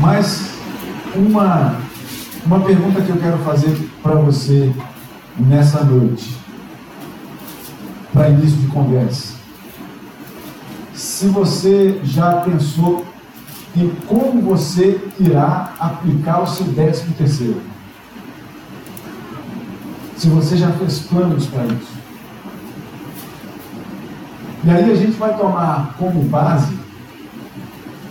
Mas uma, uma pergunta que eu quero fazer para você nessa noite, para início de conversa. Se você já pensou em como você irá aplicar o seu décimo terceiro. Se você já fez planos para isso. E aí a gente vai tomar como base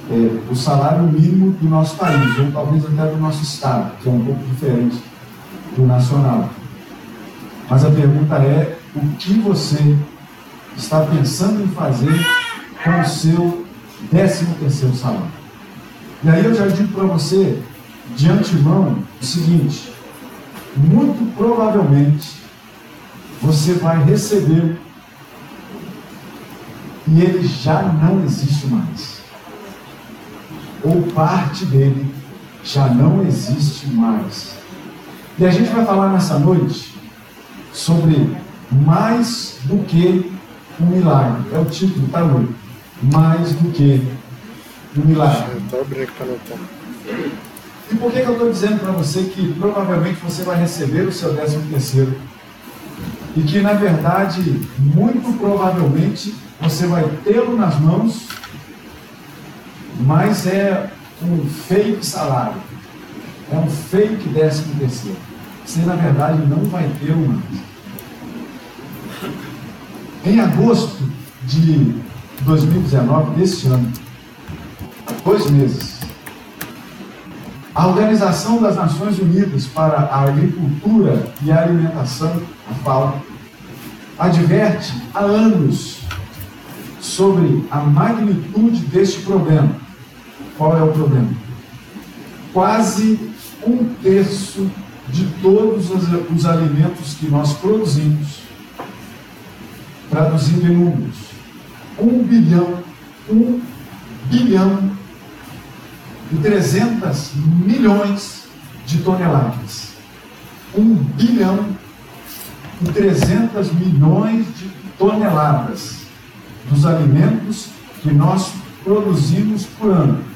é, o salário mínimo do nosso país, ou talvez até do nosso estado, que é um pouco diferente do nacional. Mas a pergunta é: o que você está pensando em fazer com o seu décimo terceiro salário? E aí eu já digo para você, de antemão, o seguinte: muito provavelmente você vai receber e ele já não existe mais ou parte dele já não existe mais. E a gente vai falar nessa noite sobre mais do que um milagre. É o título, tá, Lu? Mais do que um milagre. E por que, que eu estou dizendo para você que provavelmente você vai receber o seu décimo terceiro? E que, na verdade, muito provavelmente você vai tê-lo nas mãos mas é um fake salário, é um fake décimo terceiro. Você, na verdade, não vai ter uma. Em agosto de 2019, desse ano, dois meses, a Organização das Nações Unidas para a Agricultura e a Alimentação, a FAO, adverte há anos sobre a magnitude deste problema qual é o problema? Quase um terço de todos os, os alimentos que nós produzimos, traduzindo em números, um bilhão, um bilhão e 300 milhões de toneladas. Um bilhão e 300 milhões de toneladas dos alimentos que nós produzimos por ano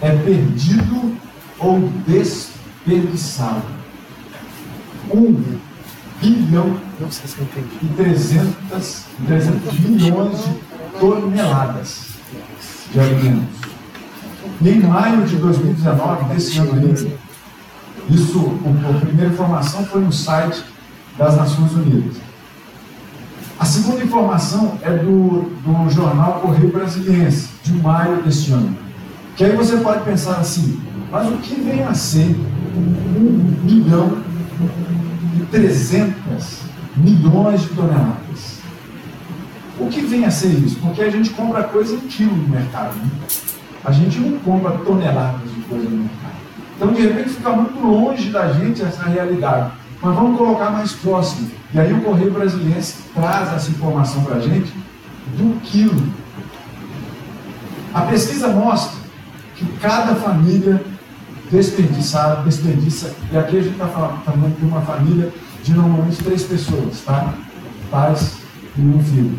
é perdido ou desperdiçado. Um bilhão e 300, 300 milhões de toneladas de alimentos. E em maio de 2019, desse ano ainda, isso, a primeira informação foi no site das Nações Unidas. A segunda informação é do, do jornal Correio Brasiliense, de maio deste ano. Que aí você pode pensar assim, mas o que vem a ser um milhão e trezentas milhões de toneladas? O que vem a ser isso? Porque a gente compra coisa em quilo no mercado. Né? A gente não compra toneladas de coisa no mercado. Então, de repente, fica muito longe da gente essa realidade. Mas vamos colocar mais próximo. E aí o Correio Brasileiro traz essa informação para a gente do quilo. A pesquisa mostra que cada família desperdiçar, desperdiça, e aqui a gente está falando de uma família de normalmente três pessoas, tá? Pais e um filho.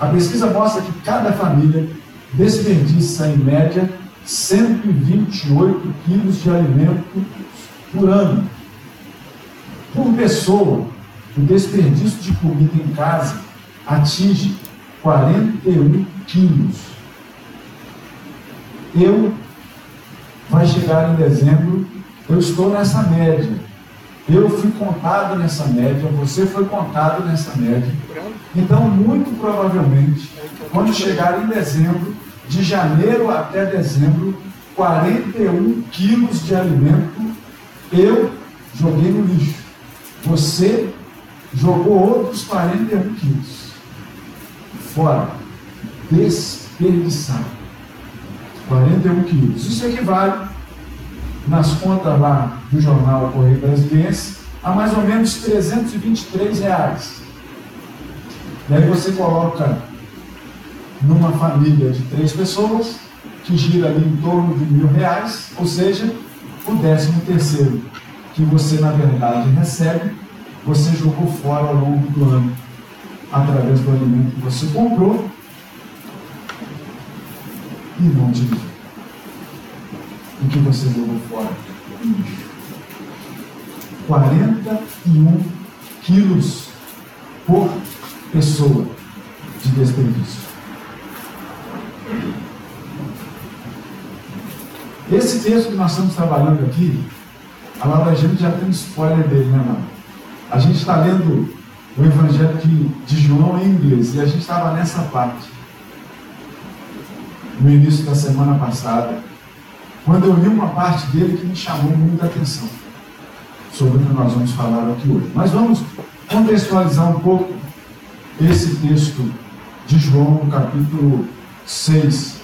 A pesquisa mostra que cada família desperdiça, em média, 128 quilos de alimento por ano. Por pessoa, o desperdício de comida em casa atinge 41 quilos eu vai chegar em dezembro, eu estou nessa média. Eu fui contado nessa média, você foi contado nessa média. Então, muito provavelmente, quando chegar em dezembro, de janeiro até dezembro, 41 quilos de alimento eu joguei no lixo. Você jogou outros 41 quilos. Fora. Desperdiçado. 41 quilos. Isso equivale, nas contas lá do jornal Correio Brasiliense, a mais ou menos 323 reais. E aí você coloca numa família de três pessoas, que gira ali em torno de mil reais, ou seja, o décimo terceiro que você na verdade recebe, você jogou fora ao longo do ano, através do alimento que você comprou e não utilizou. o que você jogou fora. 41 quilos por pessoa de desperdício. Esse texto que nós estamos trabalhando aqui, a Laura gente já tem um spoiler dele, né, mano? A gente está lendo o Evangelho de, de João em inglês e a gente estava nessa parte, no início da semana passada, quando eu li uma parte dele que me chamou muita atenção sobre o que nós vamos falar aqui hoje. Mas vamos contextualizar um pouco esse texto de João, no capítulo 6,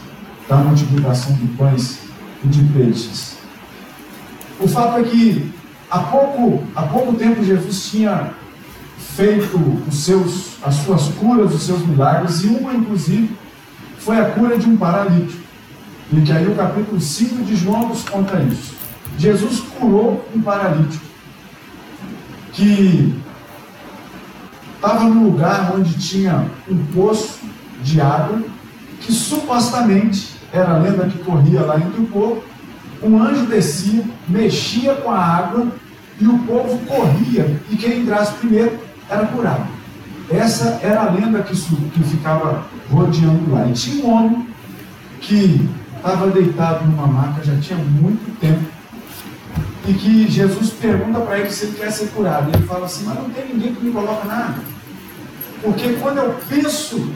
da multiplicação de pães e de peixes. O fato é que há pouco, há pouco tempo Jesus tinha feito os seus, as suas curas, os seus milagres, e uma, inclusive, foi a cura de um paralítico. E que aí o capítulo 5 de João nos conta isso. Jesus curou um paralítico que estava no lugar onde tinha um poço de água que supostamente era a lenda que corria lá entre o povo, um anjo descia, mexia com a água e o povo corria, e quem entrasse primeiro era curado. Essa era a lenda que, que ficava rodeando lá. E tinha um homem que estava deitado numa maca já tinha muito tempo, e que Jesus pergunta para ele se ele quer ser curado. Ele fala assim: Mas não tem ninguém que me coloca nada. Porque quando eu penso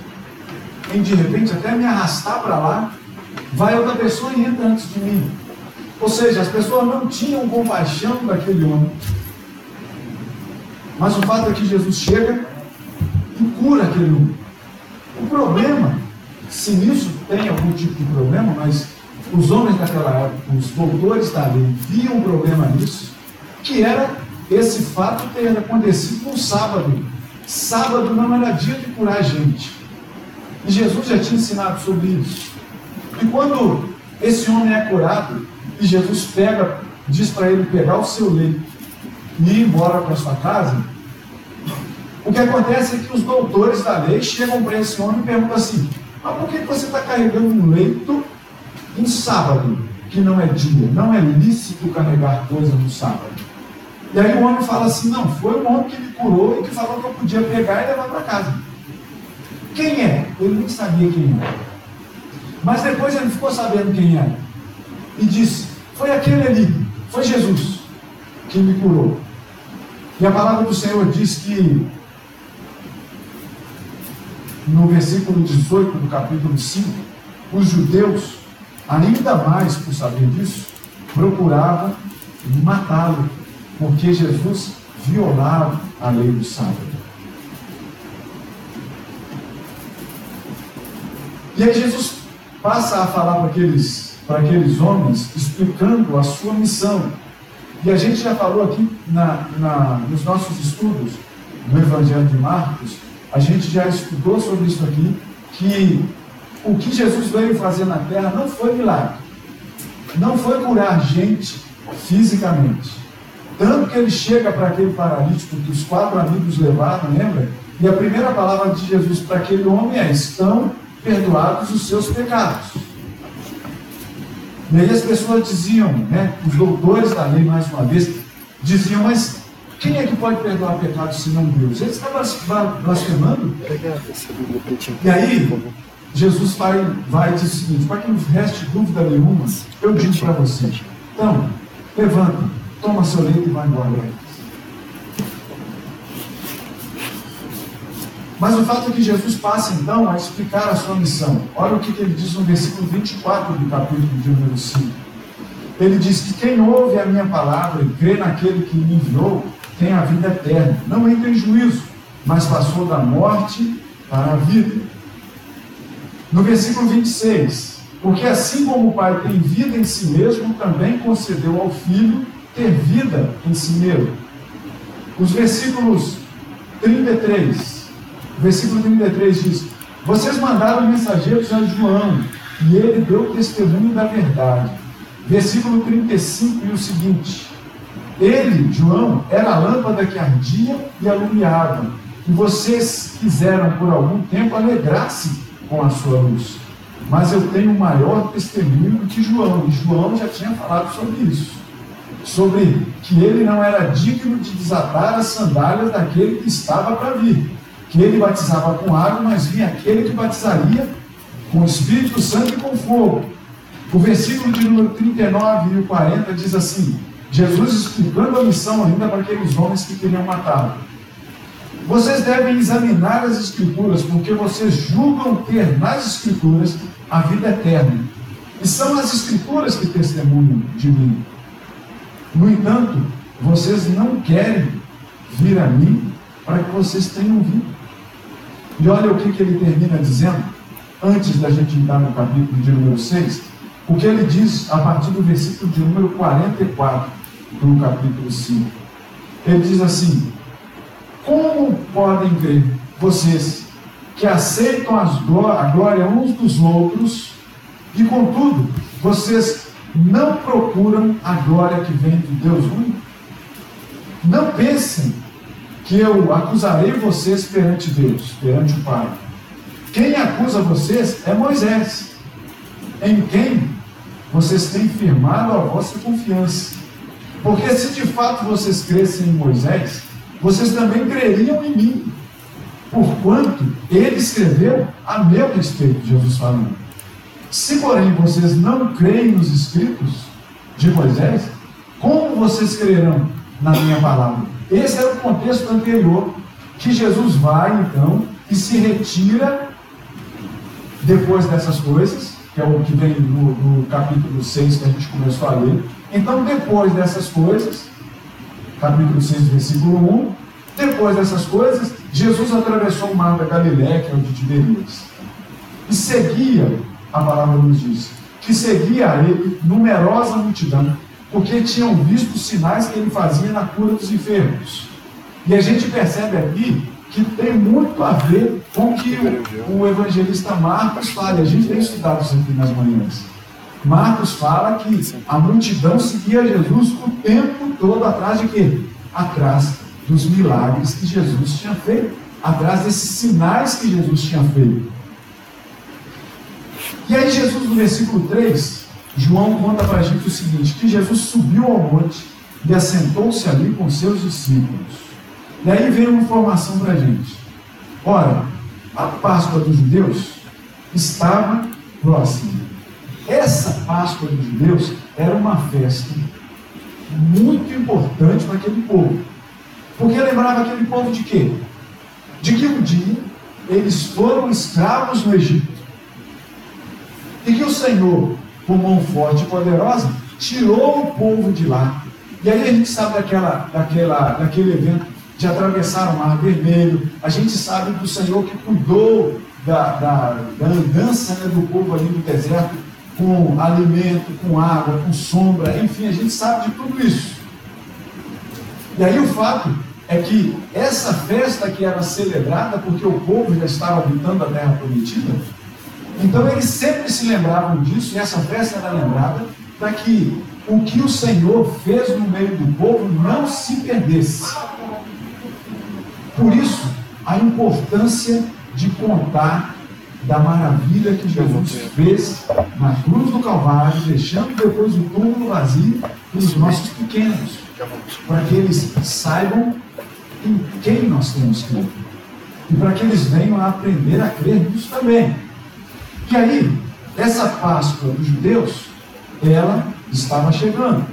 em de repente até me arrastar para lá, vai outra pessoa e entra antes de mim. Ou seja, as pessoas não tinham compaixão daquele homem. Mas o fato é que Jesus chega cura aquele homem. O problema, se nisso tem algum tipo de problema, mas os homens daquela época, os doutores da lei, viam um problema nisso, que era esse fato ter acontecido no sábado. Sábado não era dia de curar gente. E Jesus já tinha ensinado sobre isso. E quando esse homem é curado, e Jesus pega, diz para ele pegar o seu leito e ir embora para sua casa, o que acontece é que os doutores da lei chegam para esse homem e perguntam assim: mas por que você está carregando um leito em sábado, que não é dia? Não é lícito carregar coisa no sábado. E aí o homem fala assim: não, foi o homem que me curou e que falou que eu podia pegar e levar para casa. Quem é? Ele nem sabia quem era. Mas depois ele ficou sabendo quem era. E disse: Foi aquele ali, foi Jesus que me curou. E a palavra do Senhor diz que, no versículo 18 do capítulo 5, os judeus, ainda mais por saber disso, procuravam matá-lo, porque Jesus violava a lei do sábado. E aí Jesus passa a falar para aqueles, para aqueles homens, explicando a sua missão. E a gente já falou aqui na, na, nos nossos estudos no Evangelho de Marcos, a gente já estudou sobre isso aqui, que o que Jesus veio fazer na terra não foi milagre, não foi curar gente fisicamente. Tanto que ele chega para aquele paralítico que os quatro amigos levaram, lembra? E a primeira palavra de Jesus para aquele homem é: estão perdoados os seus pecados. E aí as pessoas diziam, né, os doutores da lei, mais uma vez, diziam, mas quem é que pode perdoar pecados se não Deus? Eles estavam blasfemando. E aí, Jesus vai, vai dizer o seguinte: para que não reste dúvida nenhuma, eu digo para você. Então, levanta, toma seu leito e vai embora. Mas o fato é que Jesus passa então a explicar a sua missão. Olha o que, ele diz no versículo 24 do capítulo de número 5. Ele diz que quem ouve a minha palavra e crê naquele que me enviou tem a vida eterna. Não entra em juízo, mas passou da morte para a vida. No versículo 26, porque assim como o Pai tem vida em si mesmo, também concedeu ao Filho ter vida em si mesmo. Os versículos 33 Versículo 33 diz: Vocês mandaram mensageiros a João, e ele deu testemunho da verdade. Versículo 35 e o seguinte: Ele, João, era a lâmpada que ardia e alumiava, e vocês quiseram por algum tempo alegrar-se com a sua luz. mas eu tenho maior testemunho que João. E João já tinha falado sobre isso. Sobre que ele não era digno de desatar as sandálias daquele que estava para vir. Que ele batizava com água, mas vinha aquele que batizaria com o Espírito Santo e com fogo. O versículo de número 39 e 40 diz assim: Jesus explicando a missão ainda para aqueles homens que queriam matá-lo. Vocês devem examinar as Escrituras, porque vocês julgam ter nas Escrituras a vida eterna. E são as Escrituras que testemunham de mim. No entanto, vocês não querem vir a mim para que vocês tenham vindo. E olha o que, que ele termina dizendo, antes da gente entrar no capítulo de número 6, o que ele diz a partir do versículo de número 44 do capítulo 5. Ele diz assim: como podem ver vocês que aceitam a glória uns dos outros e, contudo, vocês não procuram a glória que vem de Deus único? Não pensem que eu acusarei vocês perante Deus, perante o Pai. Quem acusa vocês é Moisés, em quem vocês têm firmado a vossa confiança. Porque se de fato vocês crescem em Moisés, vocês também creriam em mim, porquanto ele escreveu a meu respeito, Jesus falando. Se, porém, vocês não creem nos escritos de Moisés, como vocês crerão na minha palavra? Esse era o contexto anterior, que Jesus vai, então, e se retira depois dessas coisas, que é o que vem no, no capítulo 6 que a gente começou a ler. Então, depois dessas coisas, capítulo 6, versículo 1. Depois dessas coisas, Jesus atravessou o mar da Galiléia, que é o de Tiberias, e seguia, a palavra nos diz, que seguia a ele numerosa multidão, porque tinham visto os sinais que ele fazia na cura dos enfermos. E a gente percebe aqui que tem muito a ver com o que o, o evangelista Marcos fala. A gente tem estudado isso aqui nas manhãs. Marcos fala que a multidão seguia Jesus o tempo todo atrás de quê? Atrás dos milagres que Jesus tinha feito, atrás desses sinais que Jesus tinha feito. E aí Jesus, no versículo 3, João conta para a gente o seguinte, que Jesus subiu ao monte e assentou-se ali com seus discípulos. E aí vem uma informação para a gente. Ora, a Páscoa dos judeus estava próxima. Essa Páscoa dos judeus era uma festa muito importante para aquele povo. Porque lembrava aquele povo de quê? De que um dia eles foram escravos no Egito. E que o Senhor, com mão forte e poderosa, tirou o povo de lá. E aí a gente sabe daquela, daquela, daquele evento de atravessar o Mar Vermelho. A gente sabe do Senhor que cuidou da, da, da andança né, do povo ali no deserto com alimento, com água, com sombra, enfim, a gente sabe de tudo isso. E aí o fato é que essa festa que era celebrada, porque o povo já estava habitando a terra prometida, então eles sempre se lembravam disso, e essa festa era lembrada para que o que o Senhor fez no meio do povo não se perdesse. Por isso, a importância de contar da maravilha que Jesus fez na cruz do Calvário, deixando depois o túmulo vazio para os nossos pequenos, para que eles saibam em quem nós temos crido e para que eles venham a aprender a crer nisso também. E aí, essa Páscoa dos judeus, ela estava chegando.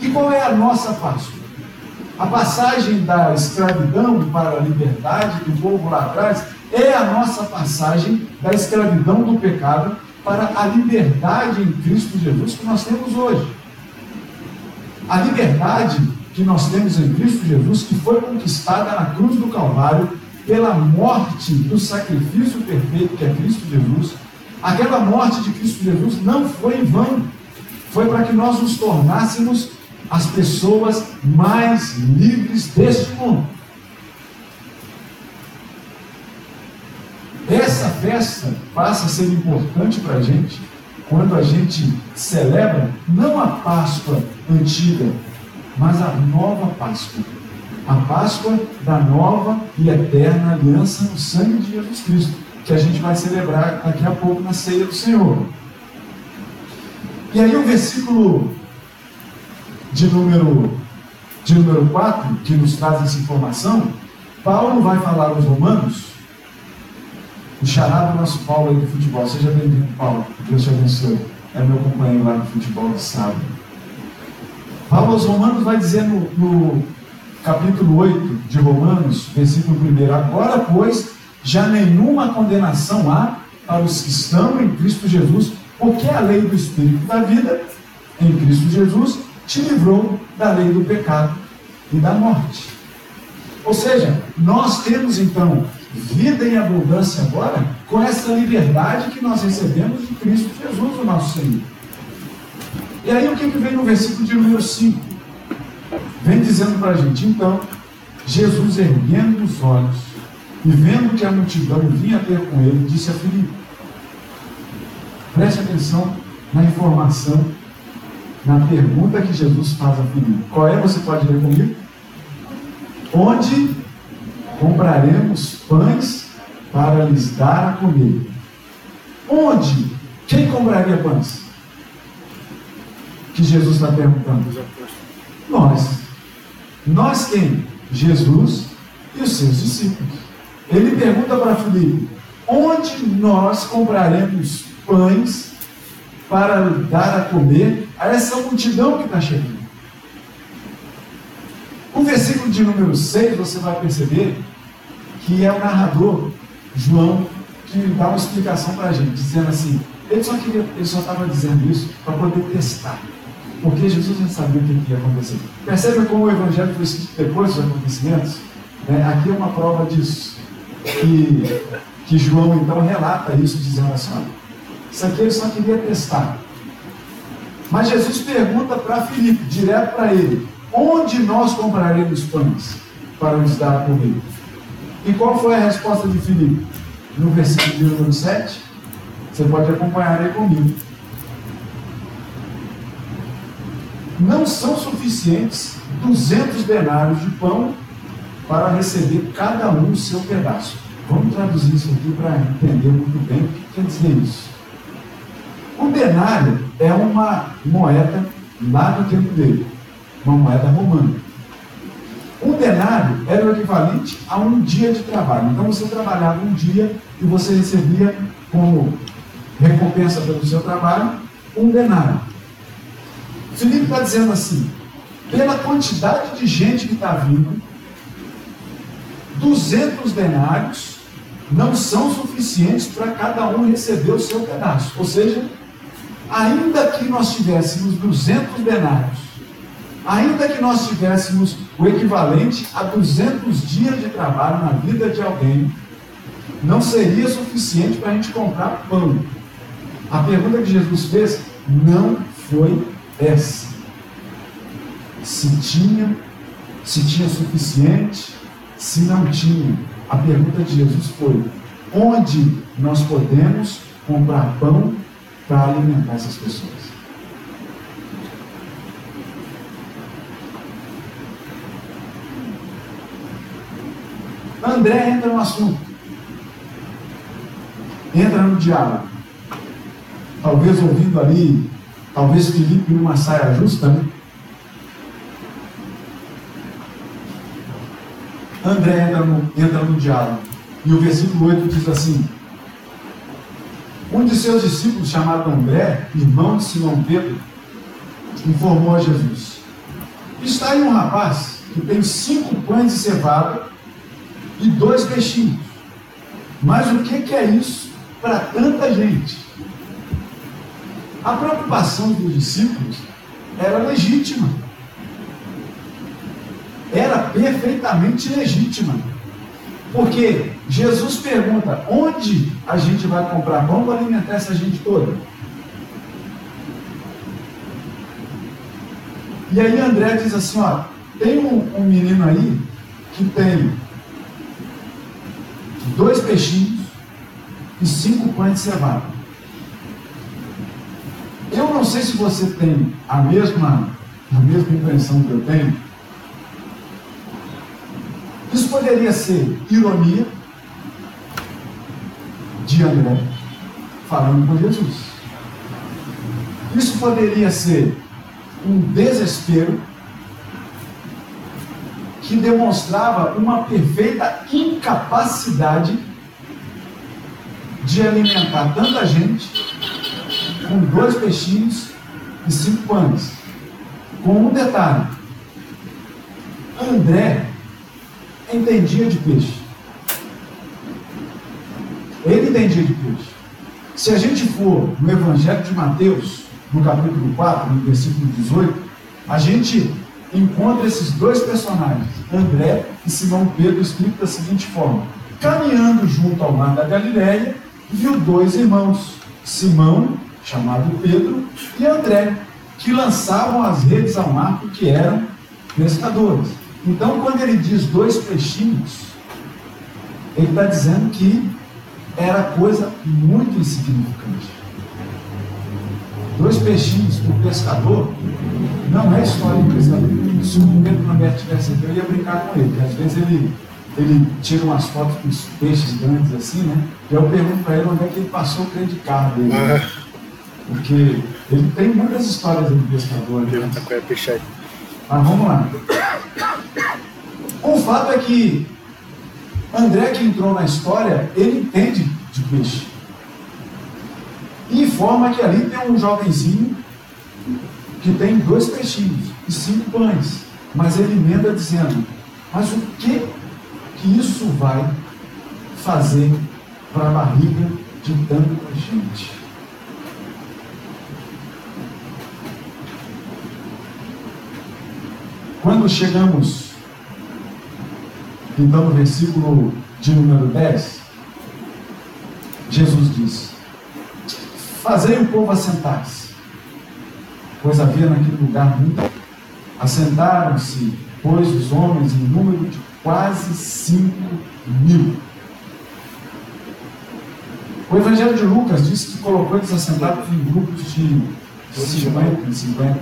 E qual é a nossa Páscoa? A passagem da escravidão para a liberdade do povo lá atrás é a nossa passagem da escravidão do pecado para a liberdade em Cristo Jesus que nós temos hoje. A liberdade que nós temos em Cristo Jesus, que foi conquistada na cruz do Calvário pela morte do sacrifício perfeito que é Cristo Jesus, aquela morte de Cristo Jesus não foi em vão, foi para que nós nos tornássemos as pessoas mais livres deste mundo. Essa festa passa a ser importante para a gente quando a gente celebra não a Páscoa antiga, mas a nova Páscoa. A Páscoa da nova e eterna aliança no sangue de Jesus Cristo, que a gente vai celebrar daqui a pouco na ceia do Senhor. E aí o versículo de número, de número 4, que nos traz essa informação, Paulo vai falar aos romanos, o charado nosso Paulo aí do futebol. Seja bem-vindo, Paulo. Deus te abençoe. É meu companheiro lá no futebol de sábado. Paulo aos Romanos vai dizer no, no capítulo 8 de Romanos, versículo 1, agora, pois, já nenhuma condenação há para os que estão em Cristo Jesus, porque a lei do Espírito da vida, em Cristo Jesus, te livrou da lei do pecado e da morte. Ou seja, nós temos então vida em abundância agora com essa liberdade que nós recebemos de Cristo Jesus, o nosso Senhor. E aí o que, que vem no versículo de número 5? Vem dizendo para a gente, então, Jesus erguendo os olhos e vendo que a multidão vinha ter com ele, disse a Filipe: Preste atenção na informação, na pergunta que Jesus faz a Filipe. Qual é? Você pode ler comigo? Onde compraremos pães para lhes dar a comer? Onde? Quem compraria pães? Que Jesus está perguntando. Nós. Nós quem? Jesus e os seus discípulos. Ele pergunta para Filipe: onde nós compraremos pães para dar a comer a essa multidão que está chegando? Versículo de número 6 você vai perceber que é o narrador, João, que dá uma explicação para a gente, dizendo assim: ele só queria, ele só estava dizendo isso para poder testar. Porque Jesus já sabia o que ia acontecer. Percebe como o Evangelho foi escrito depois dos acontecimentos? É, aqui é uma prova disso que, que João então relata isso, dizendo assim: isso aqui ele só queria testar. Mas Jesus pergunta para Filipe, direto para ele: onde nós compraremos pães para nos dar comer? E qual foi a resposta de Filipe? No versículo de número 7, você pode acompanhar aí comigo. Não são suficientes 200 denários de pão para receber cada um o seu pedaço. Vamos traduzir isso aqui para entender muito bem o que quer dizer isso. O denário é uma moeda lá do tempo dele, uma moeda romana. Um denário era o equivalente a um dia de trabalho. Então você trabalhava um dia e você recebia como recompensa pelo seu trabalho um denário. Filipe está dizendo assim: pela quantidade de gente que está vindo, 200 denários não são suficientes para cada um receber o seu pedaço. Ou seja, ainda que nós tivéssemos 200 denários, ainda que nós tivéssemos o equivalente a 200 dias de trabalho na vida de alguém, não seria suficiente para a gente comprar pão. A pergunta que Jesus fez não foi essa. Se tinha, se tinha suficiente, se não tinha, a pergunta de Jesus foi: onde nós podemos comprar pão para alimentar essas pessoas? André entra no assunto, entra no diálogo. Talvez ouvindo ali, talvez Felipe numa saia justa, né? André entra no, entra no diálogo. E o versículo 8 diz assim: Um de seus discípulos, chamado André, irmão de Simão Pedro, informou a Jesus: Está aí um rapaz que tem cinco pães de cevada e dois peixinhos. Mas o que, que é isso para tanta gente? A preocupação dos discípulos era legítima era perfeitamente legítima. Porque Jesus pergunta: onde a gente vai comprar pão para alimentar essa gente toda? E aí André diz assim: ó, tem um, um menino aí que tem dois peixinhos e cinco pães de cevada. Eu não sei se você tem a mesma, a mesma impressão que eu tenho, isso poderia ser ironia, de André falando com Jesus. Isso poderia ser um desespero que demonstrava uma perfeita incapacidade de alimentar tanta gente com dois peixinhos e cinco pães. Com um detalhe: André entendia de peixe. Ele entendia de peixe. Se a gente for no Evangelho de Mateus, no capítulo 4, no versículo 18, a gente encontra esses dois personagens, André e Simão Pedro, escrito da seguinte forma: caminhando junto ao mar da Galiléia, viu dois irmãos, Simão, chamado Pedro, e André, que lançavam as redes ao mar porque eram pescadores. Então, quando ele diz dois peixinhos, ele está dizendo que era coisa muito insignificante. Dois peixinhos para o pescador não é história de pescador. Se o Pedro não tivesse aqui, eu ia brincar com ele, porque às vezes ele, ele tira umas fotos com os peixes grandes assim, né? E eu pergunto para ele onde é que ele passou o creme de carro dele. Né? Porque ele tem muitas histórias de pescador. Né? Mas vamos lá. O fato é que André, que entrou na história, ele entende de peixe. E informa que ali tem um jovenzinho que tem dois peixinhos e cinco pães. Mas ele emenda dizendo: Mas o que, que isso vai fazer para a barriga de tanta gente? Quando chegamos, então, no versículo de número 10, Jesus diz: Fazei o povo assentar-se, pois havia naquele lugar muito. Assentaram-se, pois, os homens em número de quase cinco mil. O Evangelho de Lucas diz que colocou eles assentados em grupos de 50 em 50.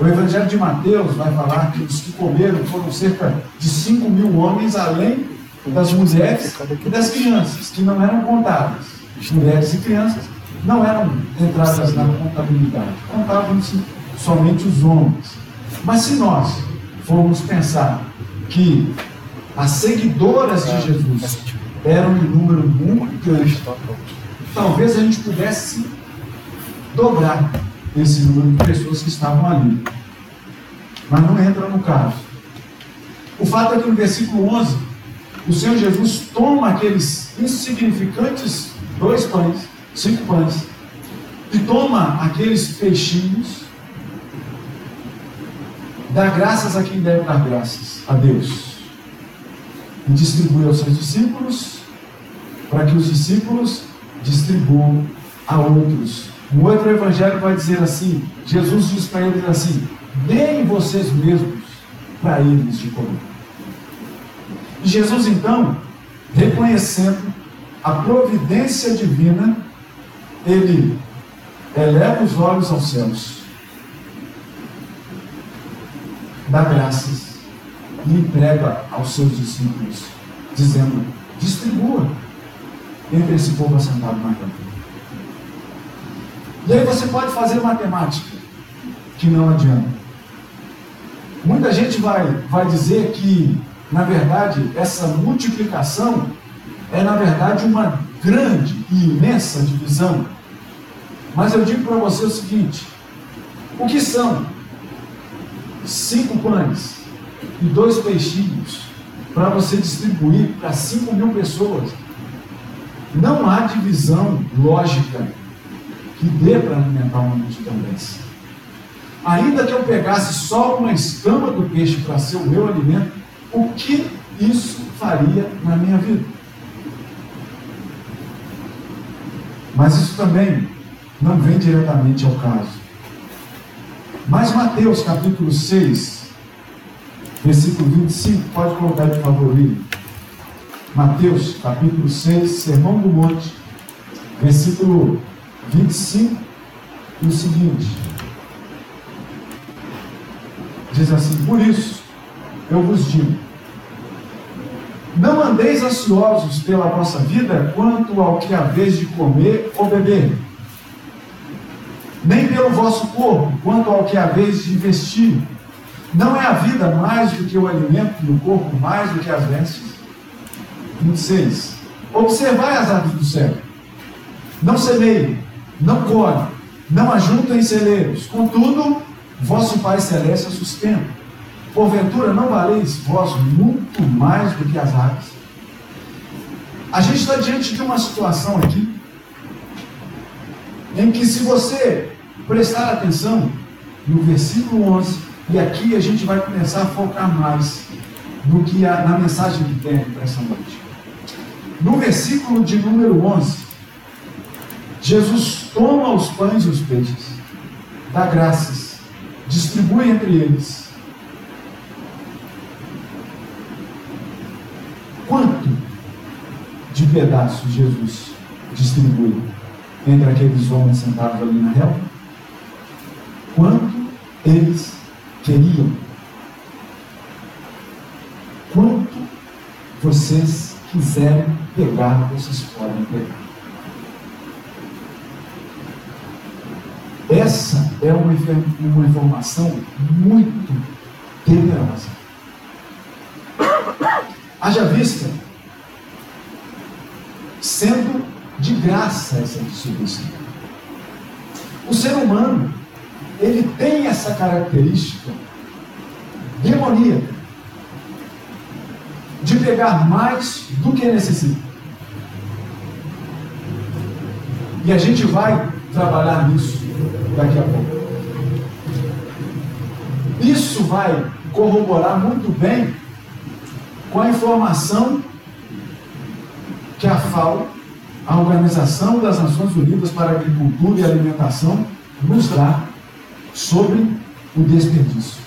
O Evangelho de Mateus vai falar que os que comeram foram cerca de 5 mil homens, além das mulheres e das crianças, que não eram contadas. Mulheres e crianças não eram entradas na contabilidade, contavam-se somente os homens. Mas se nós formos pensar que as seguidoras de Jesus eram em número muito grande, talvez a gente pudesse dobrar esse número de pessoas que estavam ali. Mas não entra no caso. O fato é que no versículo 11, o Senhor Jesus toma aqueles insignificantes dois pães, cinco pães, e toma aqueles peixinhos, dá graças a quem deve dar graças, a Deus, e distribui aos seus discípulos, para que os discípulos distribuam a outros. Um outro evangelho vai dizer assim: Jesus diz para eles assim: deem vocês mesmos para eles de comer. E Jesus, então, reconhecendo a providência divina, ele eleva os olhos aos céus, dá graças e entrega aos seus discípulos, dizendo: distribua entre esse povo assentado na cama. E aí você pode fazer matemática, que não adianta. Muita gente vai, vai dizer que, na verdade, essa multiplicação é, na verdade, uma grande e imensa divisão. Mas eu digo para você o seguinte: o que são cinco pães e dois peixinhos para você distribuir para cinco mil pessoas? Não há divisão lógica que dê para alimentar uma multidão dessa. Ainda que eu pegasse só uma escama do peixe para ser o meu alimento, o que isso faria na minha vida? Mas isso também não vem diretamente ao caso. Mas Mateus capítulo 6, versículo 25, pode colocar de favor aí. Mateus capítulo 6, Sermão do Monte, versículo 25, e o seguinte: diz assim: Por isso eu vos digo, Não andeis ansiosos pela vossa vida quanto ao que haveis de comer ou beber, nem pelo vosso corpo quanto ao que haveis de vestir. Não é a vida mais do que o alimento e o corpo mais do que as vestes? 26. Observai as aves do céu. Não semeiem, não colhem, não ajuntam em celeiros. Contudo, vosso Pai Celeste a sustenta. Porventura, não valeis vós muito mais do que as aves? A gente está diante de uma situação aqui em que, se você prestar atenção no versículo 11, e aqui a gente vai começar a focar mais no que a, na mensagem que tem para essa noite. No versículo de número 11, Jesus toma os pães e os peixes, dá graças, distribui entre eles Quanto de pedaços Jesus distribuiu entre aqueles homens sentados ali na relva? Quanto eles queriam? Quanto vocês quiserem pegar, vocês podem pegar. Essa é uma, informação muito temerosa. Haja vista, sendo de graça essa distribuição. O ser humano, ele tem essa característica demoníaca de pegar mais do que necessita. E a gente vai trabalhar nisso daqui a pouco. Isso vai corroborar muito bem com a informação que a FAO, a Organização das Nações Unidas para a Agricultura e Alimentação, nos dá sobre o desperdício.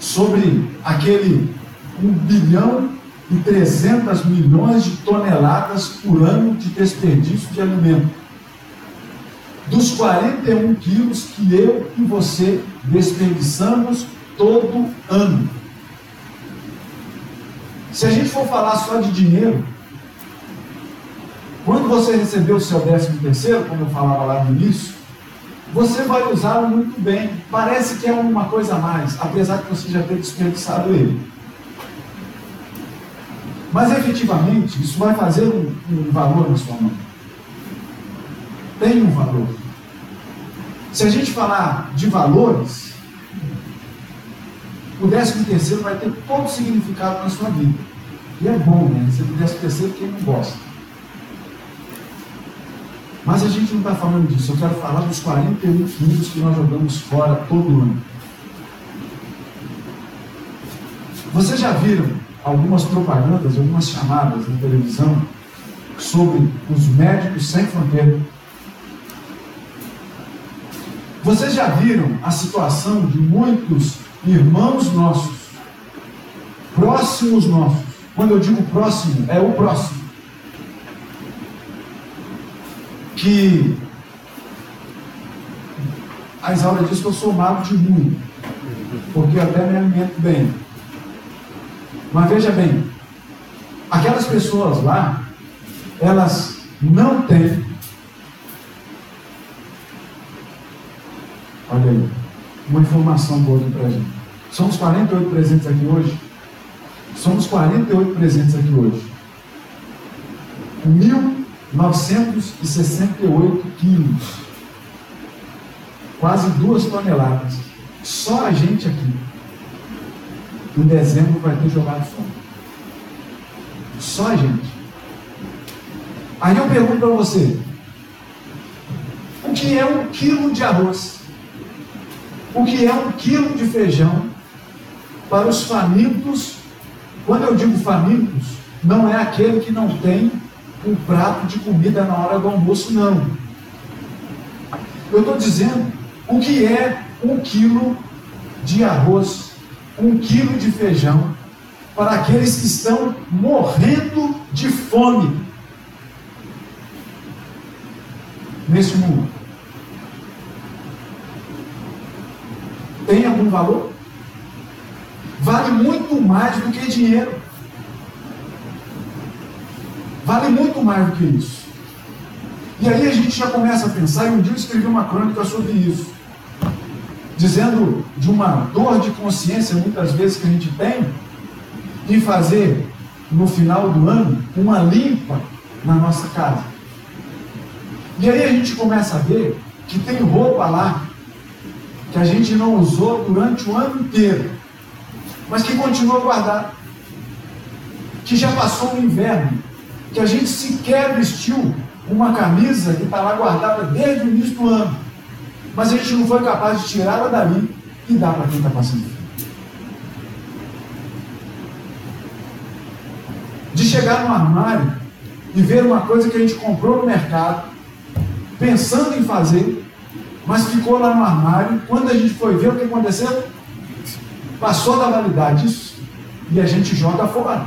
Sobre aquele 1 bilhão e 300 milhões de toneladas por ano de desperdício de alimento. Dos 41 quilos que eu e você desperdiçamos todo ano. Se a gente for falar só de dinheiro, quando você receber o seu décimo terceiro, como eu falava lá no início, você vai usá-lo muito bem. Parece que é uma coisa a mais, apesar de você já ter desperdiçado ele. Mas efetivamente, isso vai fazer um, um valor na sua mão. Tem um valor. Se a gente falar de valores, o décimo terceiro vai ter todo significado na sua vida. E é bom, né? Você o décimo terceiro quem não gosta. Mas a gente não está falando disso. Eu quero falar dos 41 quilos que nós jogamos fora todo ano. Vocês já viram algumas propagandas, algumas chamadas na televisão sobre os médicos sem fronteira? Vocês já viram a situação de muitos irmãos nossos, próximos nossos. Quando eu digo próximo, é o próximo. Que a Isaura diz que eu sou mago de muito, porque eu até me alimento bem. Mas veja bem, aquelas pessoas lá, elas não têm. Olha aí uma informação boa para a gente. Somos 48 presentes aqui hoje. Somos 48 presentes aqui hoje. 1.968 quilos. Quase duas toneladas. Só a gente aqui. Em dezembro vai ter jogado fora. Só a gente. Aí eu pergunto para você: o que é um quilo de arroz? o que é um quilo de feijão para os famintos. Quando eu digo famintos, não é aquele que não tem um prato de comida na hora do almoço, não. Eu estou dizendo o que é um quilo de arroz, um quilo de feijão para aqueles que estão morrendo de fome nesse mundo. Tem algum valor? vale muito mais do que dinheiro. Vale muito mais do que isso. E aí a gente já começa a pensar, e um dia eu escrevi uma crônica sobre isso, dizendo de uma dor de consciência, muitas vezes, que a gente tem, em fazer, no final do ano, uma limpa na nossa casa. E aí a gente começa a ver que tem roupa lá que a gente não usou durante o ano inteiro, mas que continua guardada, que já passou o inverno, que a gente sequer vestiu uma camisa que está lá guardada desde o início do ano, mas a gente não foi capaz de tirá-la dali e dar para quem está passando. De chegar no armário e ver uma coisa que a gente comprou no mercado, pensando em fazer, mas ficou lá no armário. Quando a gente foi ver o que aconteceu, passou da validade isso e a gente joga fora.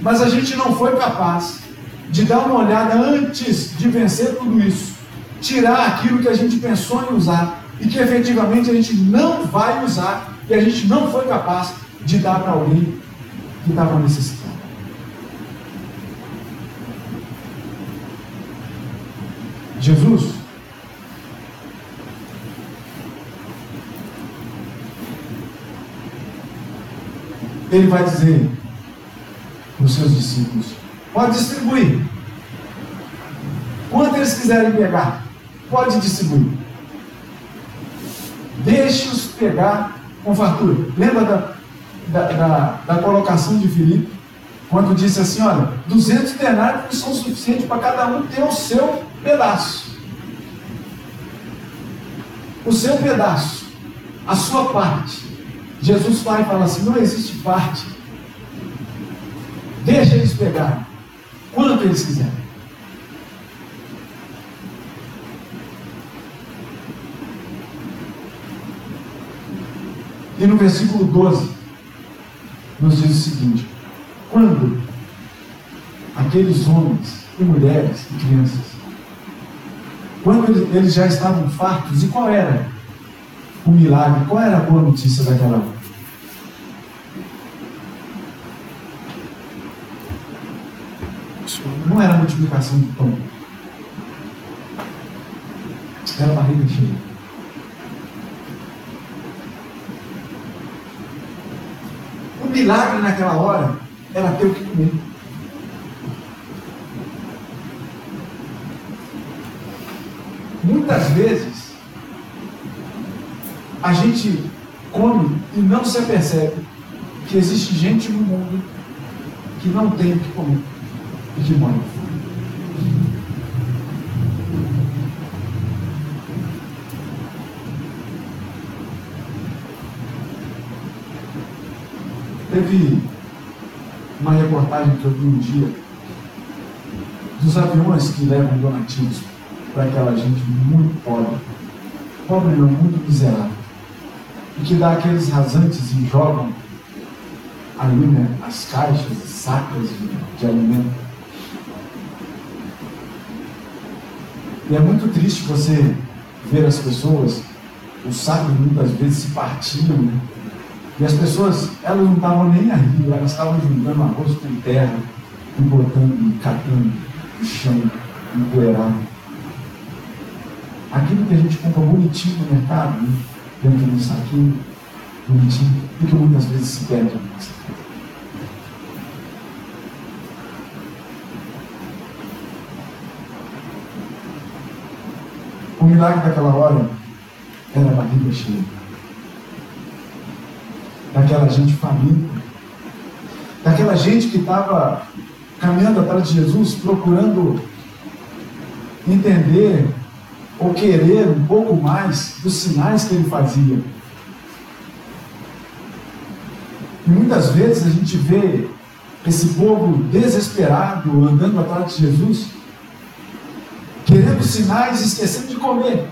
Mas a gente não foi capaz de dar uma olhada antes de vencer tudo isso, tirar aquilo que a gente pensou em usar e que efetivamente a gente não vai usar e a gente não foi capaz de dar para alguém que estava necessitando. Jesus ele vai dizer para os seus discípulos: pode distribuir. Quanto eles quiserem pegar, pode distribuir. Deixe-os pegar com fartura. Lembra da, da, da, da, colocação de Filipe? Quando disse assim: olha, 200 denários são suficientes para cada um ter o seu pedaço. O seu pedaço, a sua parte. Jesus vai e fala assim: não existe parte. Deixa eles pegar quanto eles quiserem. E no versículo 12, nos diz o seguinte: quando aqueles homens e mulheres e crianças, quando eles já estavam fartos, e qual era o milagre? Qual era a boa notícia daquela hora? Não era multiplicação de pão. Era barriga cheia. O milagre naquela hora era ter o que comer. Muitas vezes a gente come e não se apercebe que existe gente no mundo que não tem o que comer e morre. Teve uma reportagem que eu vi um dia dos aviões que levam donativos para aquela gente muito pobre, pobre não, muito miserável e que dá aqueles rasantes e jogam ali né, as caixas, sacas de, de alimento. E é muito triste você ver as pessoas, os sacos muitas vezes se partiam, né? E as pessoas, elas não estavam nem aí, elas estavam juntando arroz com terra, e botando, catando no chão, empoeirado. Aquilo que a gente compra bonitinho no mercado, né? dentro de um saquinho bonitinho, e que muitas vezes se perde na nossa. O milagre daquela hora era a barriga cheia. Daquela gente faminta. Daquela gente que estava caminhando atrás de Jesus, procurando entender ou querer um pouco mais dos sinais que ele fazia. E muitas vezes a gente vê esse povo desesperado andando atrás de Jesus, querendo sinais e esquecendo de comer.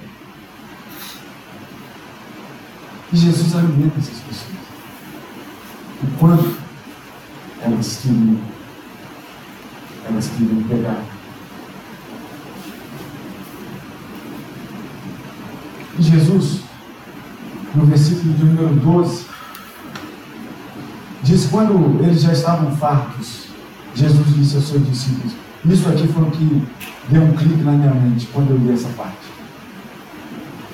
E Jesus alimenta essas pessoas. E quando elas queriam, elas queriam pegar E Jesus, no versículo de número 12, Diz quando eles já estavam fartos, Jesus disse aos seus discípulos: Isso aqui foi o que deu um clique na minha mente quando eu li essa parte.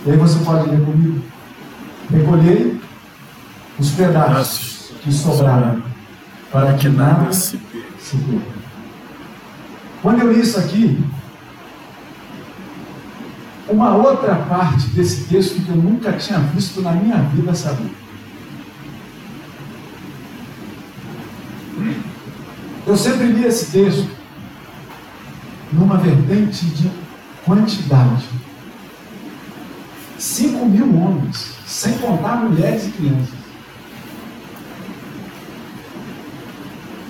E aí você pode ler comigo. Recolhei os pedaços que sobraram, para que nada se perca. Quando eu li isso aqui, uma outra parte desse texto que eu nunca tinha visto na minha vida saber. Eu sempre li esse texto numa vertente de quantidade. Cinco mil homens, sem contar mulheres e crianças.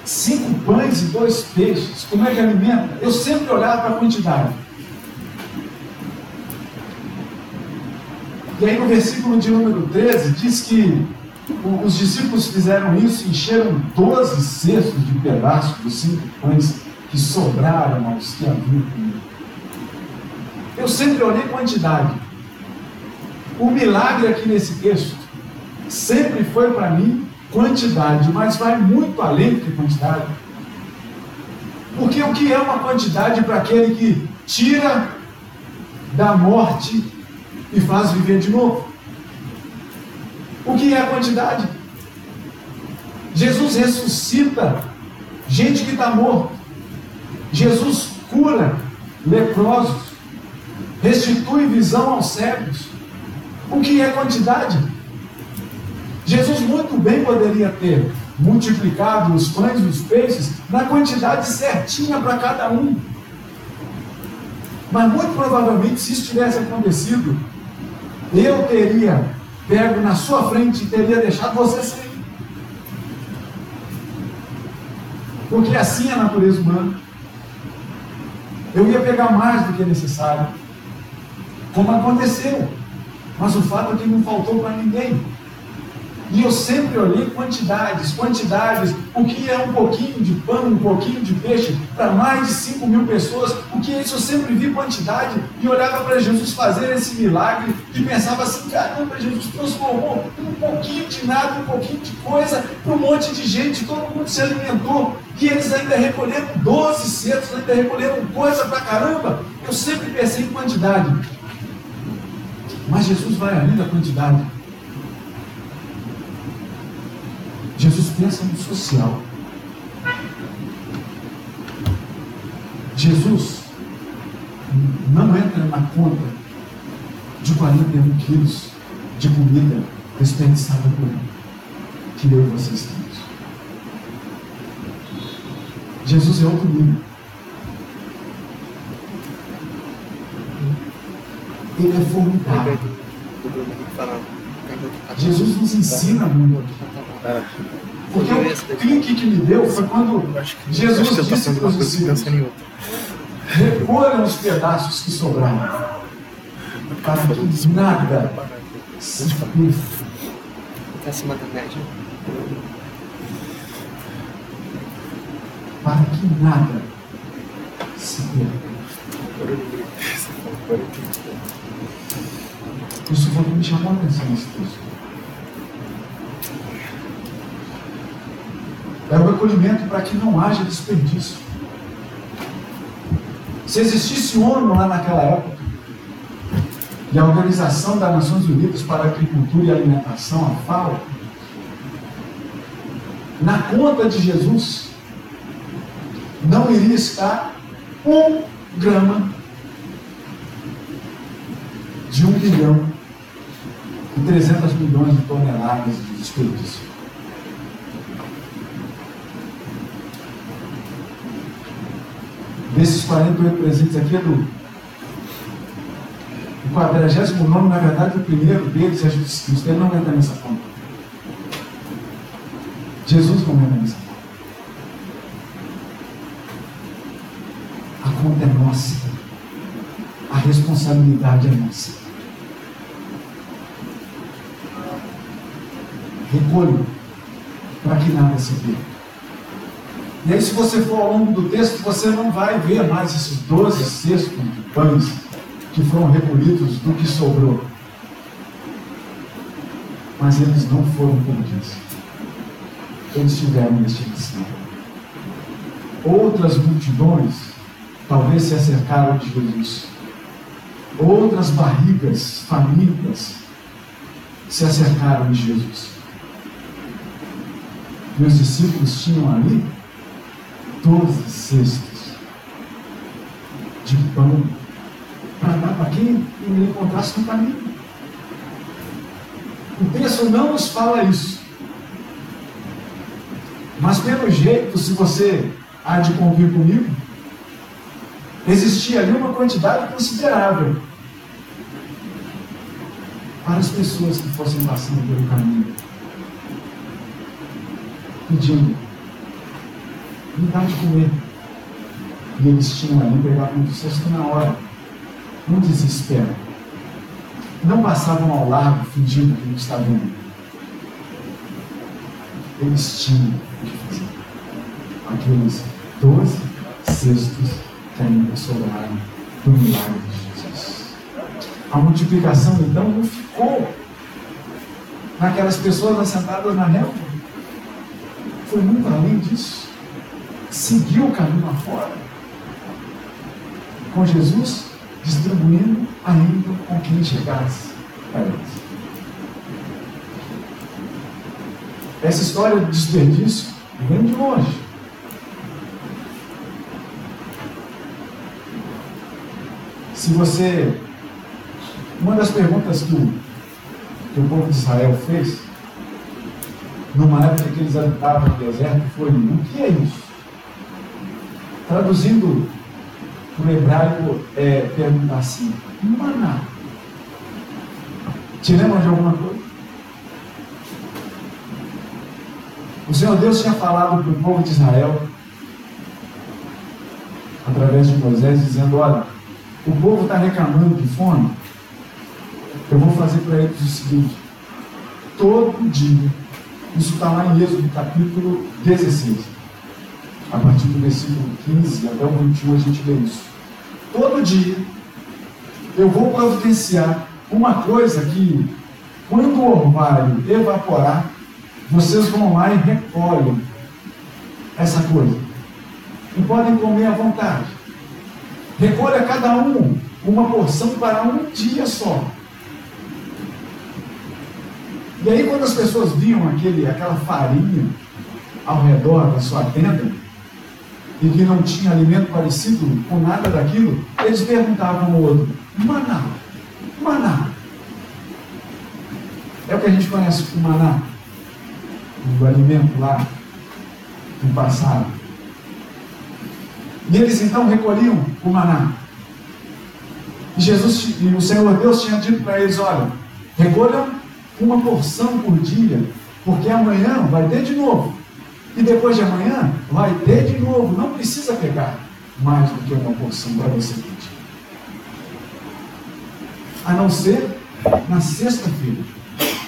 Cinco pães e dois peixes. Como é que alimenta? Eu sempre olhava para a quantidade. E aí no versículo de número 13 diz que os discípulos fizeram isso, encheram 12 cestos de pedaços dos cinco pães que sobraram aos que haviam comido. Eu sempre olhei quantidade. O milagre aqui nesse texto sempre foi para mim quantidade, mas vai muito além do que quantidade. Porque o que é uma quantidade para aquele que tira da morte e faz viver de novo? O que é a quantidade? Jesus ressuscita gente que está morto. Jesus cura leprosos. Restitui visão aos cegos. O que é quantidade? Jesus muito bem poderia ter multiplicado os pães e os peixes na quantidade certinha para cada um. Mas muito provavelmente, se isso tivesse acontecido, eu teria pego na sua frente e teria deixado você sair. Porque assim é a natureza humana. Eu ia pegar mais do que é necessário. Como aconteceu. Mas o fato é que não faltou para ninguém. E eu sempre olhei quantidades, quantidades, o que é um pouquinho de pão, um pouquinho de peixe para mais de 5 mil pessoas, o que é isso? Eu sempre vi quantidade e olhava para Jesus fazer esse milagre e pensava assim: caramba, Jesus transformou um pouquinho de nada, um pouquinho de coisa para um monte de gente, todo mundo se alimentou e eles ainda recolheram 12 cestos, ainda recolheram coisa para caramba. Eu sempre pensei em quantidade, mas Jesus vai além da quantidade. Jesus pensa no social. Jesus não entra na conta de 41 quilos de comida desperdiçada por ele, que eu e vocês temos. Jesus é outro nível. Ele é formidável. Jesus nos ensina muito. Porque o clique que me deu foi quando Jesus disse para os discípulos: recolham os pedaços que sobraram, para que nada se perca. Acima da média. Para que nada se perca. Isso foi o que me chamou a atenção nesse texto. É o recolhimento para que não haja desperdício. Se existisse ONU lá naquela época, e a Organização das Nações Unidas para a Agricultura e Alimentação, a FAO, na conta de Jesus não iria estar um grama de um bilhão e 300 milhões de toneladas de desperdício. Desses 48 presentes aqui é do. O 49, na verdade, o primeiro deles é Jesus Cristo. Ele não entra nessa conta. Jesus não entra nessa conta. A conta é nossa. A responsabilidade é nossa. Recolho para que nada se perca. E aí, se você for ao longo do texto, você não vai ver mais esses 12 cestos de pães que foram recolhidos do que sobrou. Mas eles não foram como disse. eles tiveram ensino. Outras multidões talvez se acercaram de Jesus. Outras barrigas famintas se acercaram de Jesus. Meus discípulos tinham ali doze cestos de pão para dar para quem ele encontrasse no caminho. O texto não nos fala isso. Mas pelo jeito, se você há de convir comigo, existia ali uma quantidade considerável para as pessoas que fossem passando pelo caminho, pedindo, me dá de comer. E eles tinham ali, pegavam do cesto na hora, um desespero. Não passavam ao largo fingindo que não estavam vendo. Eles tinham o que fazer. Aqueles doze cestos que ainda sobraram do milagre de Jesus. A multiplicação então não ficou naquelas pessoas assentadas na relva. Foi muito além disso. Seguiu o caminho afora. Com Jesus distribuindo ainda com quem chegasse a eles. Essa história de desperdício vem de longe. Se você. Uma das perguntas que o, que o povo de Israel fez, numa época que eles habitavam no deserto, foi: o que é isso? Traduzindo o hebraico é perguntar assim: maná. Te lembram de alguma coisa? O Senhor Deus tinha falado para o povo de Israel, através de Moisés, dizendo: Olha, o povo está reclamando de fome. Eu vou fazer para eles o seguinte: todo dia, isso está lá em Êxodo capítulo 16, a partir do versículo 15 até o 21, a gente lê isso todo dia, eu vou providenciar uma coisa que, quando o orvalho evaporar, vocês vão lá e recolhem essa coisa. E podem comer à vontade. Recolha cada um uma porção para um dia só. E aí, quando as pessoas viam aquele, aquela farinha ao redor da sua tenda, e que não tinha alimento parecido com nada daquilo, eles perguntavam ao outro: maná, maná. É o que a gente conhece como maná, o alimento lá do passado. E eles então recolhiam o maná. E Jesus e o Senhor Deus tinha dito para eles: olha, recolham uma porção por dia, porque amanhã vai ter de novo. E depois de amanhã vai ter de novo. Não precisa pegar mais do que uma porção para você pedir. A não ser na sexta-feira.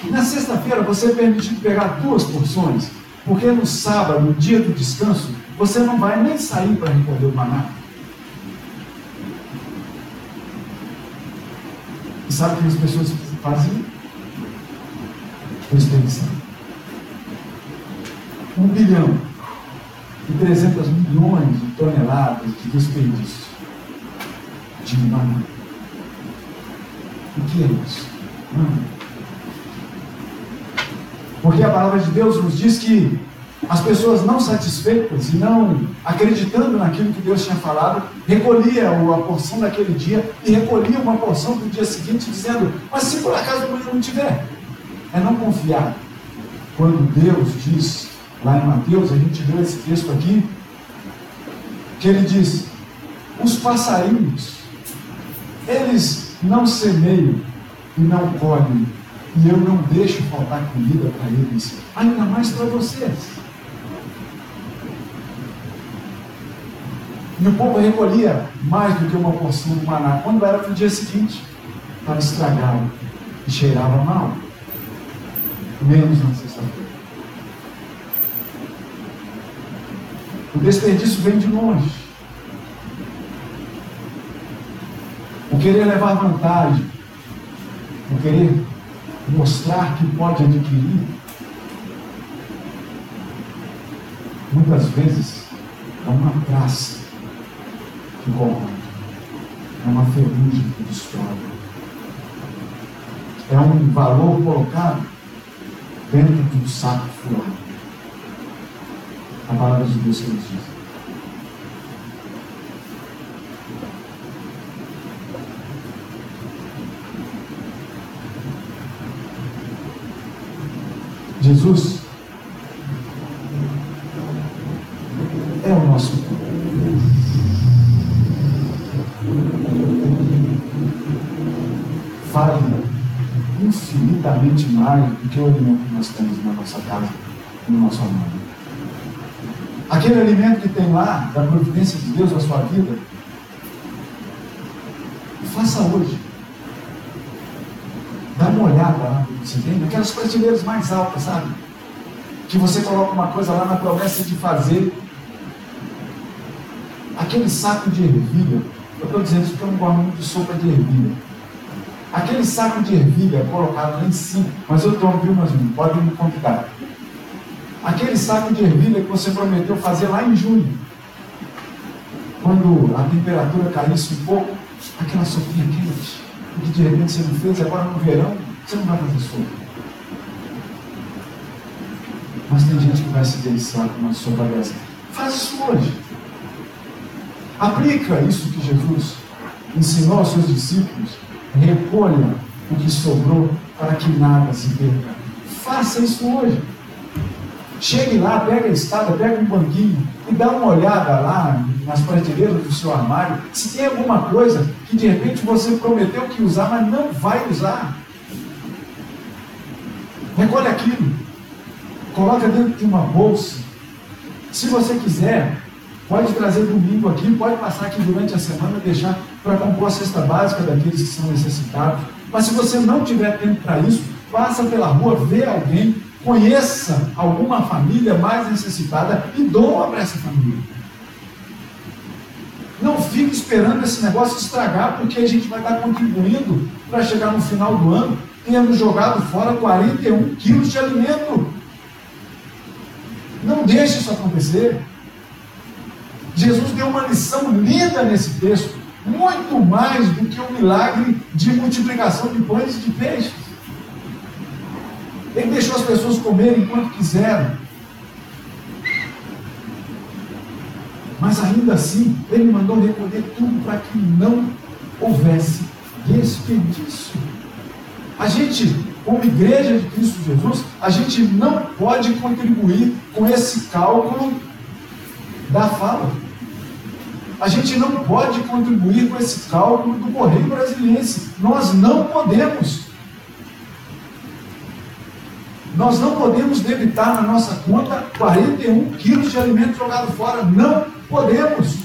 Na sexta-feira você é permitido pegar duas porções, porque no sábado, no dia do descanso, você não vai nem sair para recolher o maná. E sabe o que as pessoas faziam? Desperdiçavam um bilhão e 300 milhões de toneladas de desperdício de maná. O que é isso? Porque a palavra de Deus nos diz que as pessoas não satisfeitas e não acreditando naquilo que Deus tinha falado, recolhiam a porção daquele dia e recolhiam uma porção do dia seguinte, dizendo: Mas se por acaso amanhã não tiver, é não confiar. Quando Deus diz lá em Mateus, a gente leu esse texto aqui, que ele diz: os passarinhos, eles não semeiam e não colhem, e eu não deixo faltar comida para eles, ainda mais para vocês. E o povo recolhia mais do que uma porção do maná. Quando era para o dia seguinte, estava estragado e cheirava mal. Menos na sexta-feira. O desperdício vem de longe. O querer levar vantagem, o querer mostrar que pode adquirir, muitas vezes é uma praça que corrompe, é uma ferrugem que destrói. É um valor colocado dentro de um saco furado. A palavra de Deus que nos diz. Jesus é o nosso Vale mais do que o alimento que nós temos na nossa casa, no nosso armário. Aquele alimento que tem lá, da providência de Deus na sua vida, faça hoje. Dá uma olhada lá, você entende? Aquelas prateleiras mais altas, sabe? Que você coloca uma coisa lá na promessa de fazer. Aquele saco de ervilha, eu estou dizendo isso porque eu não gosto muito de sopa de ervilha. Aquele saco de ervilha colocado lá em cima, mas eu tomo, viu, mas pode me convidar. Aquele saco de ervilha que você prometeu fazer lá em junho, quando a temperatura caísse um pouco, aquela sopinha quente que de repente você não fez, agora no verão você não vai fazer sopa. Mas tem gente que vai se deliciar com uma sopa dessa. Faz isso hoje. Aplica isso que Jesus ensinou aos seus discípulos. Recolha o que sobrou para que nada se perca. Faça isso hoje. Chegue lá, pega a escada, pega um banquinho e dá uma olhada lá nas prateleiras do seu armário, se tem alguma coisa que de repente você prometeu que usar, mas não vai usar. Recolhe aquilo, coloca dentro de uma bolsa. Se você quiser, pode trazer domingo aqui, pode passar aqui durante a semana, deixar para compor a cesta básica daqueles que são necessitados. Mas se você não tiver tempo para isso, passa pela rua, vê alguém, conheça alguma família mais necessitada e doa para essa família. Não fique esperando esse negócio estragar, porque a gente vai estar contribuindo para chegar no final do ano tendo jogado fora 41 quilos de alimento. Não deixe isso acontecer. Jesus deu uma lição linda nesse texto, muito mais do que o milagre de multiplicação de pães e de peixes. Ele deixou as pessoas comerem enquanto quiseram. Mas ainda assim, ele mandou recolher tudo para que não houvesse desperdício. A gente, como igreja de Cristo Jesus, a gente não pode contribuir com esse cálculo da fala. A gente não pode contribuir com esse cálculo do correio brasiliense. Nós não podemos. Nós não podemos debitar na nossa conta 41 quilos de alimento jogado fora. Não podemos.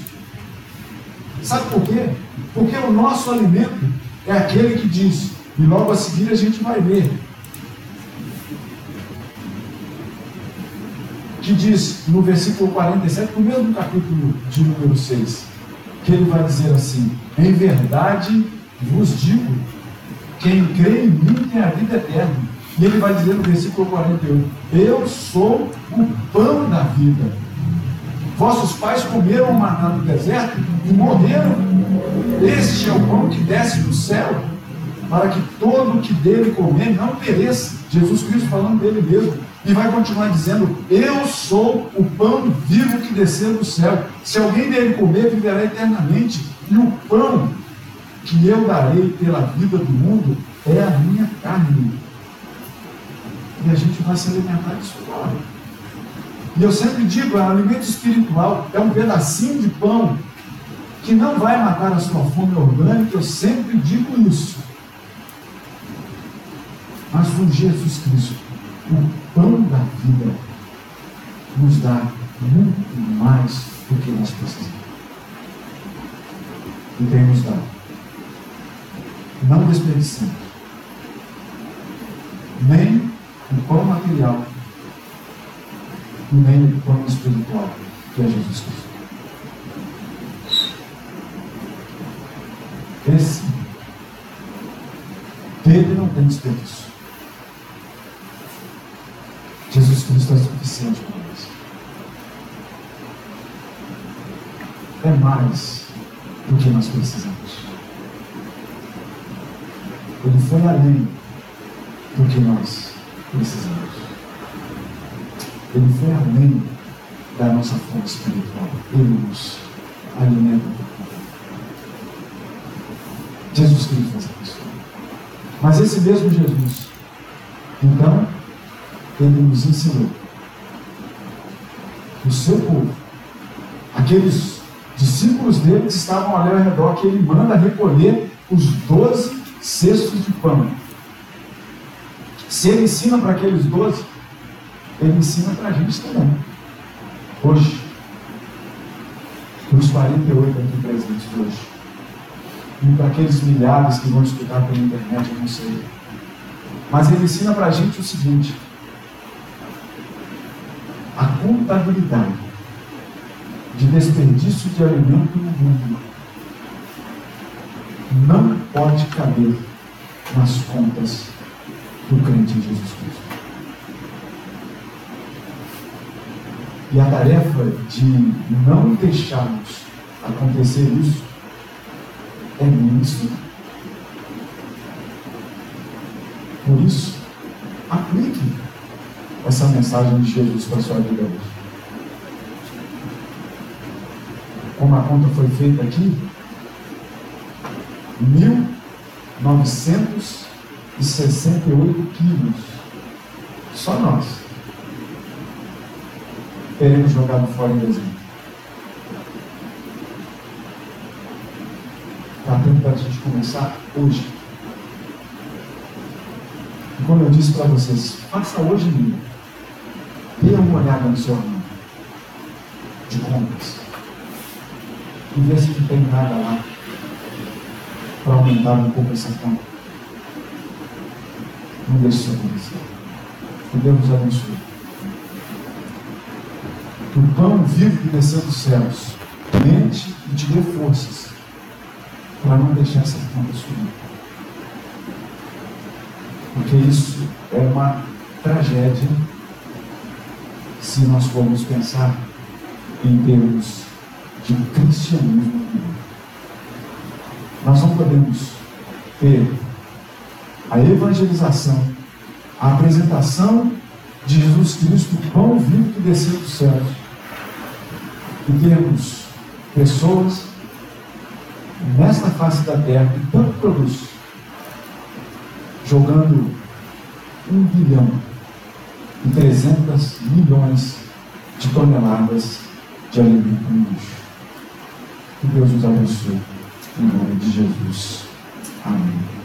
Sabe por quê? Porque o nosso alimento é aquele que diz, e logo a seguir a gente vai ver, que diz no versículo 47, no mesmo capítulo de número 6, que ele vai dizer assim: Em verdade vos digo, quem crê em mim tem a vida eterna. E ele vai dizer no versículo 41: Eu sou o pão da vida. Vossos pais comeram o maná no deserto e morreram. Este é o pão que desce do céu, para que todo o que dele comer não pereça. Jesus Cristo falando dele mesmo. E vai continuar dizendo: Eu sou o pão vivo que desceu do céu. Se alguém dele comer, viverá eternamente. E o pão que eu darei pela vida do mundo é a minha carne e a gente vai se alimentar disso agora. E eu sempre digo, um alimento espiritual, é um pedacinho de pão que não vai matar a sua fome orgânica, eu sempre digo isso. Mas o Jesus Cristo, o pão da vida, nos dá muito mais do que nós precisamos. E tem nos dado. Não desperdicemos. Nem o pão material nem o pão espiritual, que é Jesus Cristo. Esse dele não tem desperdício. Jesus Cristo é suficiente para nós. é mais do que nós precisamos. Ele foi além do que nós precisamos. Ele foi além da nossa fonte espiritual. Ele nos alimenta por Jesus Cristo faz isso. Mas esse mesmo Jesus, então, ele nos ensinou o seu povo, aqueles discípulos dele que estavam ali ao redor, que ele manda recolher os doze cestos de pão. Se ele ensina para aqueles doze, ele ensina para a gente também. Hoje, para os 48 aqui presentes hoje, e para aqueles milhares que vão escutar pela internet, eu não sei. Mas ele ensina para a gente o seguinte: contabilidade de desperdício de alimento no mundo não pode caber nas contas do crente em Jesus Cristo. E a tarefa de não deixarmos acontecer isso é muito Por isso, aplique essa mensagem de Jesus para a sua vida hoje. Como a conta foi feita aqui, 1.968 quilos. Só nós. Teremos jogado fora em dezembro. Está tempo para a gente começar hoje. E como eu disse para vocês, faça hoje mesmo. Dê uma olhada no seu armário de compras. E vê se não tem nada lá para aumentar um pouco essa conta. Não deixe isso acontecer. Que Deus nos abençoe. Que o pão vivo que desceu dos céus mente e te dê forças para não deixar essa conta subir. Porque isso é uma tragédia se nós formos pensar em termos de cristianismo nós não podemos ter a evangelização, a apresentação de Jesus Cristo, o pão vivo que desceu dos céus, e termos pessoas nesta face da terra que tanto produz, jogando um bilhão e 300 milhões de toneladas de alimento no lixo. Que Deus nos abençoe. Em nome de Jesus. Amém.